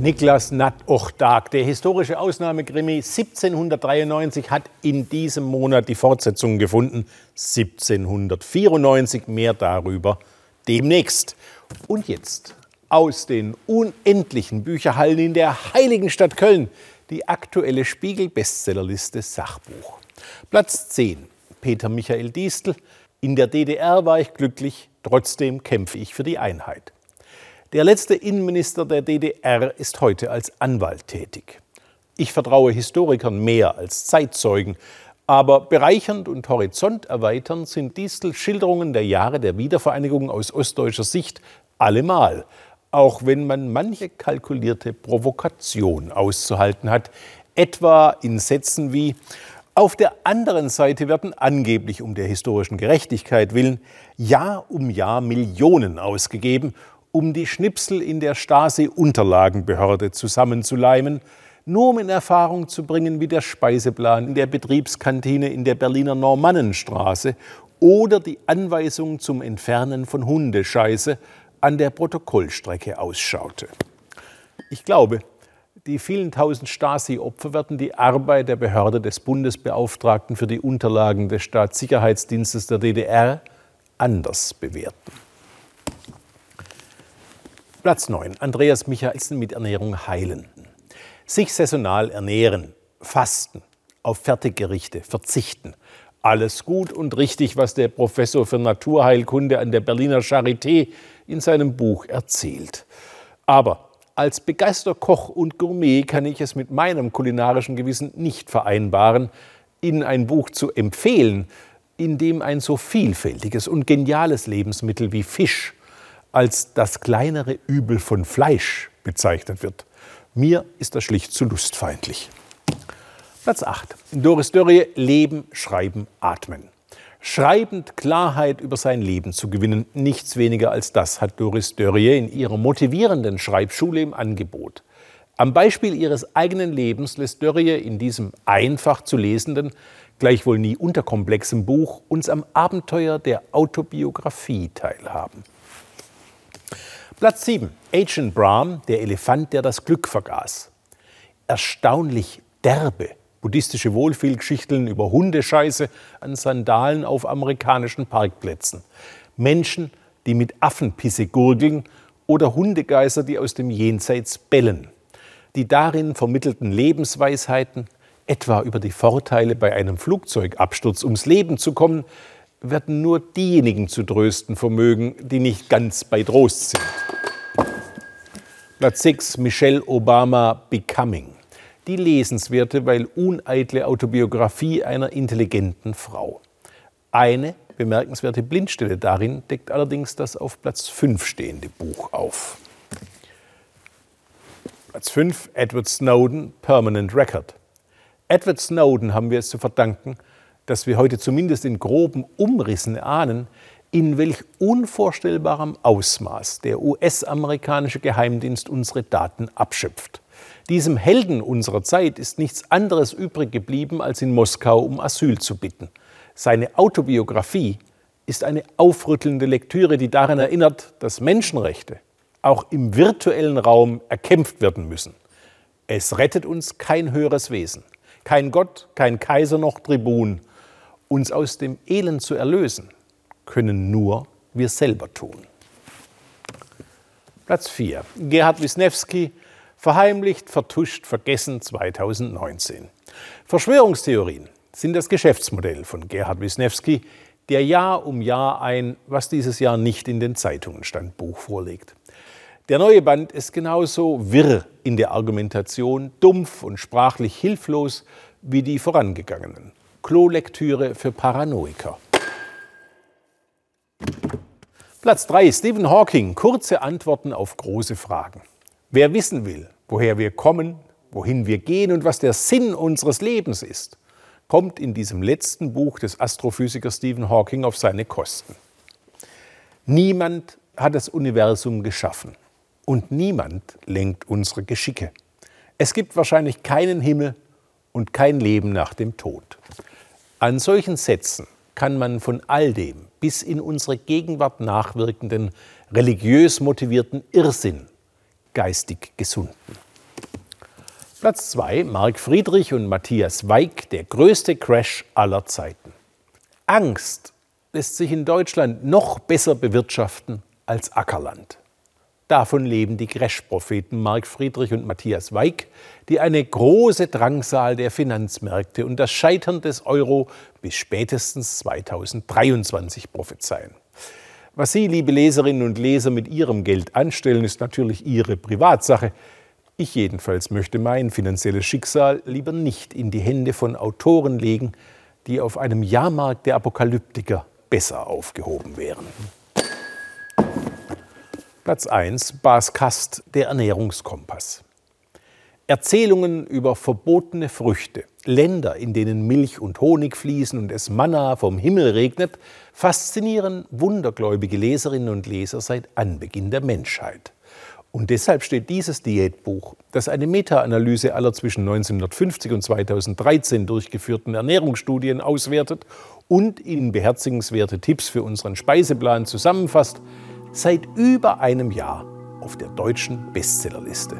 Niklas Natochtag, der historische Ausnahmekrimi 1793, hat in diesem Monat die Fortsetzung gefunden. 1794, mehr darüber demnächst. Und jetzt aus den unendlichen Bücherhallen in der heiligen Stadt Köln die aktuelle Spiegel-Bestsellerliste Sachbuch. Platz 10, Peter Michael Diestel. In der DDR war ich glücklich, trotzdem kämpfe ich für die Einheit. Der letzte Innenminister der DDR ist heute als Anwalt tätig. Ich vertraue Historikern mehr als Zeitzeugen, aber bereichernd und horizonterweiternd sind Distel Schilderungen der Jahre der Wiedervereinigung aus ostdeutscher Sicht allemal, auch wenn man manche kalkulierte Provokation auszuhalten hat, etwa in Sätzen wie auf der anderen Seite werden angeblich um der historischen Gerechtigkeit willen Jahr um Jahr Millionen ausgegeben, um die Schnipsel in der Stasi-Unterlagenbehörde zusammenzuleimen, nur um in Erfahrung zu bringen, wie der Speiseplan in der Betriebskantine in der Berliner Normannenstraße oder die Anweisung zum Entfernen von Hundescheiße an der Protokollstrecke ausschaute. Ich glaube, die vielen tausend Stasi-Opfer werden die Arbeit der Behörde des Bundesbeauftragten für die Unterlagen des Staatssicherheitsdienstes der DDR anders bewerten. Platz 9. Andreas Michaelsen mit Ernährung heilen. Sich saisonal ernähren, fasten, auf Fertiggerichte verzichten. Alles gut und richtig, was der Professor für Naturheilkunde an der Berliner Charité in seinem Buch erzählt. Aber als begeisterter Koch und Gourmet kann ich es mit meinem kulinarischen Gewissen nicht vereinbaren, Ihnen ein Buch zu empfehlen, in dem ein so vielfältiges und geniales Lebensmittel wie Fisch, als das kleinere Übel von Fleisch bezeichnet wird. Mir ist das schlicht zu lustfeindlich. Platz 8. Doris Dörrie, Leben, Schreiben, Atmen. Schreibend Klarheit über sein Leben zu gewinnen, nichts weniger als das hat Doris Dörrie in ihrer motivierenden Schreibschule im Angebot. Am Beispiel ihres eigenen Lebens lässt Dörrie in diesem einfach zu lesenden, gleichwohl nie unterkomplexen Buch uns am Abenteuer der Autobiografie teilhaben. Platz 7. Agent Brahm, der Elefant, der das Glück vergaß. Erstaunlich derbe buddhistische Wohlfühlgeschichten über Hundescheiße an Sandalen auf amerikanischen Parkplätzen. Menschen, die mit Affenpisse gurgeln oder Hundegeister, die aus dem Jenseits bellen. Die darin vermittelten Lebensweisheiten, etwa über die Vorteile bei einem Flugzeugabsturz ums Leben zu kommen, werden nur diejenigen zu trösten vermögen, die nicht ganz bei Trost sind. Platz 6, Michelle Obama Becoming. Die lesenswerte, weil uneitle Autobiografie einer intelligenten Frau. Eine bemerkenswerte Blindstelle darin deckt allerdings das auf Platz 5 stehende Buch auf. Platz 5, Edward Snowden, Permanent Record. Edward Snowden haben wir es zu verdanken, dass wir heute zumindest in groben Umrissen ahnen, in welch unvorstellbarem Ausmaß der US-amerikanische Geheimdienst unsere Daten abschöpft. Diesem Helden unserer Zeit ist nichts anderes übrig geblieben, als in Moskau um Asyl zu bitten. Seine Autobiografie ist eine aufrüttelnde Lektüre, die daran erinnert, dass Menschenrechte auch im virtuellen Raum erkämpft werden müssen. Es rettet uns kein höheres Wesen, kein Gott, kein Kaiser noch Tribun, uns aus dem Elend zu erlösen, können nur wir selber tun. Platz 4. Gerhard Wisniewski, verheimlicht, vertuscht, vergessen 2019. Verschwörungstheorien sind das Geschäftsmodell von Gerhard Wisniewski, der Jahr um Jahr ein, was dieses Jahr nicht in den Zeitungen stand, Buch vorlegt. Der neue Band ist genauso wirr in der Argumentation, dumpf und sprachlich hilflos wie die vorangegangenen. Klolektüre für Paranoiker. Platz 3. Stephen Hawking. Kurze Antworten auf große Fragen. Wer wissen will, woher wir kommen, wohin wir gehen und was der Sinn unseres Lebens ist, kommt in diesem letzten Buch des Astrophysikers Stephen Hawking auf seine Kosten. Niemand hat das Universum geschaffen und niemand lenkt unsere Geschicke. Es gibt wahrscheinlich keinen Himmel und kein Leben nach dem Tod. An solchen Sätzen kann man von all dem bis in unsere Gegenwart nachwirkenden, religiös motivierten Irrsinn geistig gesunden. Platz 2 Marc Friedrich und Matthias Weig, der größte Crash aller Zeiten. Angst lässt sich in Deutschland noch besser bewirtschaften als Ackerland. Davon leben die Crash-Propheten Marc Friedrich und Matthias Weig, die eine große Drangsal der Finanzmärkte und das Scheitern des Euro bis spätestens 2023 prophezeien. Was Sie, liebe Leserinnen und Leser, mit Ihrem Geld anstellen, ist natürlich Ihre Privatsache. Ich jedenfalls möchte mein finanzielles Schicksal lieber nicht in die Hände von Autoren legen, die auf einem Jahrmarkt der Apokalyptiker besser aufgehoben wären. Platz 1 Bas Kast, der Ernährungskompass. Erzählungen über verbotene Früchte, Länder, in denen Milch und Honig fließen und es Manna vom Himmel regnet, faszinieren wundergläubige Leserinnen und Leser seit Anbeginn der Menschheit. Und deshalb steht dieses Diätbuch, das eine Meta-Analyse aller zwischen 1950 und 2013 durchgeführten Ernährungsstudien auswertet und Ihnen beherzigenswerte Tipps für unseren Speiseplan zusammenfasst, seit über einem Jahr auf der deutschen Bestsellerliste.